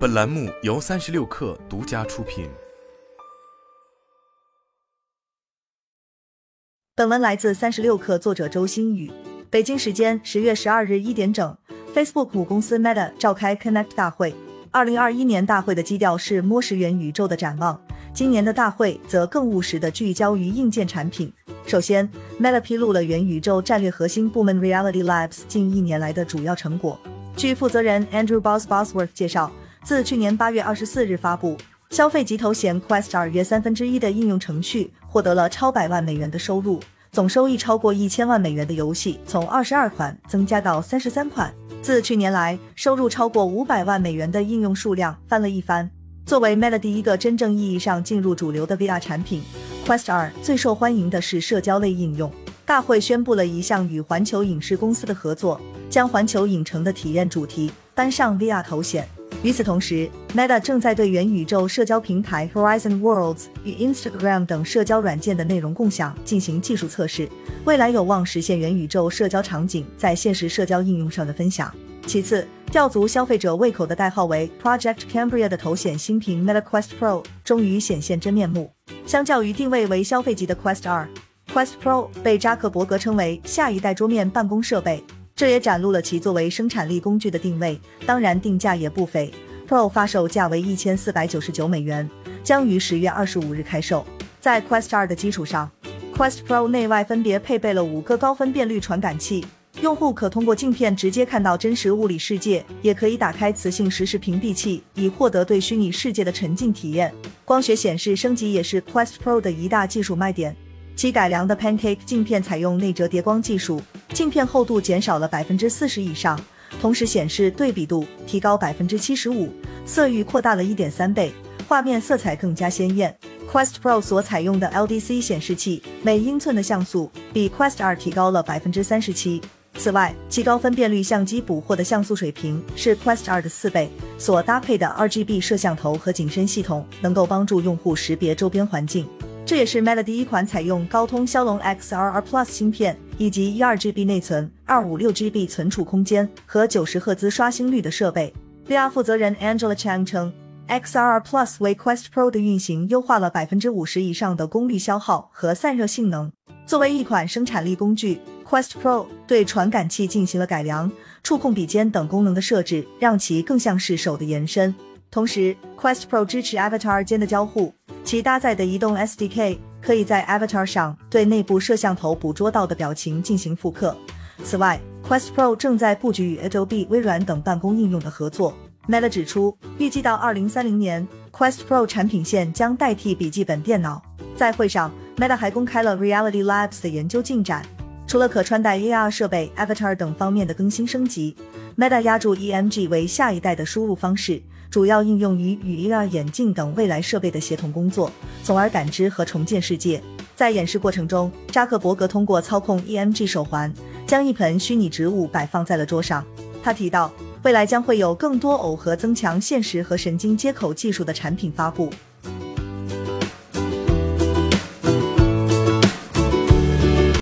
本栏目由三十六氪独家出品。本文来自三十六氪，作者周新宇。北京时间十月十二日一点整，Facebook 母公司 Meta 召开 Connect 大会。二零二一年大会的基调是摸实元宇宙的展望，今年的大会则更务实的聚焦于硬件产品。首先，Meta 披露了元宇宙战略核心部门 Reality Labs 近一年来的主要成果。据负责人 Andrew Boss Bosworth 介绍，自去年八月二十四日发布，消费级头衔 Quest 二约三分之一的应用程序获得了超百万美元的收入，总收益超过一千万美元的游戏从二十二款增加到三十三款。自去年来，收入超过五百万美元的应用数量翻了一番。作为 Meta 第一个真正意义上进入主流的 VR 产品，Quest 二最受欢迎的是社交类应用。大会宣布了一项与环球影视公司的合作。将环球影城的体验主题搬上 VR 头显。与此同时，Meta 正在对元宇宙社交平台 Horizon Worlds 与 Instagram 等社交软件的内容共享进行技术测试，未来有望实现元宇宙社交场景在现实社交应用上的分享。其次，吊足消费者胃口的代号为 Project Cambria 的头显新品 Meta Quest Pro 终于显现真面目。相较于定位为消费级的 Quest 2 Quest Pro 被扎克伯格称为下一代桌面办公设备。这也展露了其作为生产力工具的定位，当然定价也不菲。Pro 发售价为一千四百九十九美元，将于十月二十五日开售。在 Quest 二的基础上，Quest Pro 内外分别配备了五个高分辨率传感器，用户可通过镜片直接看到真实物理世界，也可以打开磁性实时屏蔽器，以获得对虚拟世界的沉浸体验。光学显示升级也是 Quest Pro 的一大技术卖点。其改良的 Pancake 镜片采用内折叠光技术，镜片厚度减少了百分之四十以上，同时显示对比度提高百分之七十五，色域扩大了一点三倍，画面色彩更加鲜艳。Quest Pro 所采用的 LDC 显示器每英寸的像素比 Quest 二提高了百分之三十七。此外，极高分辨率相机捕获的像素水平是 Quest 二的四倍，所搭配的 RGB 摄像头和景深系统能够帮助用户识别周边环境。这也是 Meta 第一款采用高通骁龙 XRR Plus 芯片以及一二 GB 内存、二五六 GB 存储空间和九十赫兹刷新率的设备。VR 负责人 Angela Chang 称，XRR Plus 为 Quest Pro 的运行优化了百分之五十以上的功率消耗和散热性能。作为一款生产力工具，Quest Pro 对传感器进行了改良，触控笔尖等功能的设置让其更像是手的延伸。同时，Quest Pro 支持 Avatar 间的交互。其搭载的移动 SDK 可以在 Avatar 上对内部摄像头捕捉到的表情进行复刻。此外，Quest Pro 正在布局与 Adobe、微软等办公应用的合作。Meta 指出，预计到2030年，Quest Pro 产品线将代替笔记本电脑。在会上，Meta 还公开了 Reality Labs 的研究进展，除了可穿戴 AR 设备、Avatar 等方面的更新升级，Meta 压注 EMG 为下一代的输入方式。主要应用于与 AR 眼镜等未来设备的协同工作，从而感知和重建世界。在演示过程中，扎克伯格通过操控 EMG 手环，将一盆虚拟植物摆放在了桌上。他提到，未来将会有更多耦合增强现实和神经接口技术的产品发布。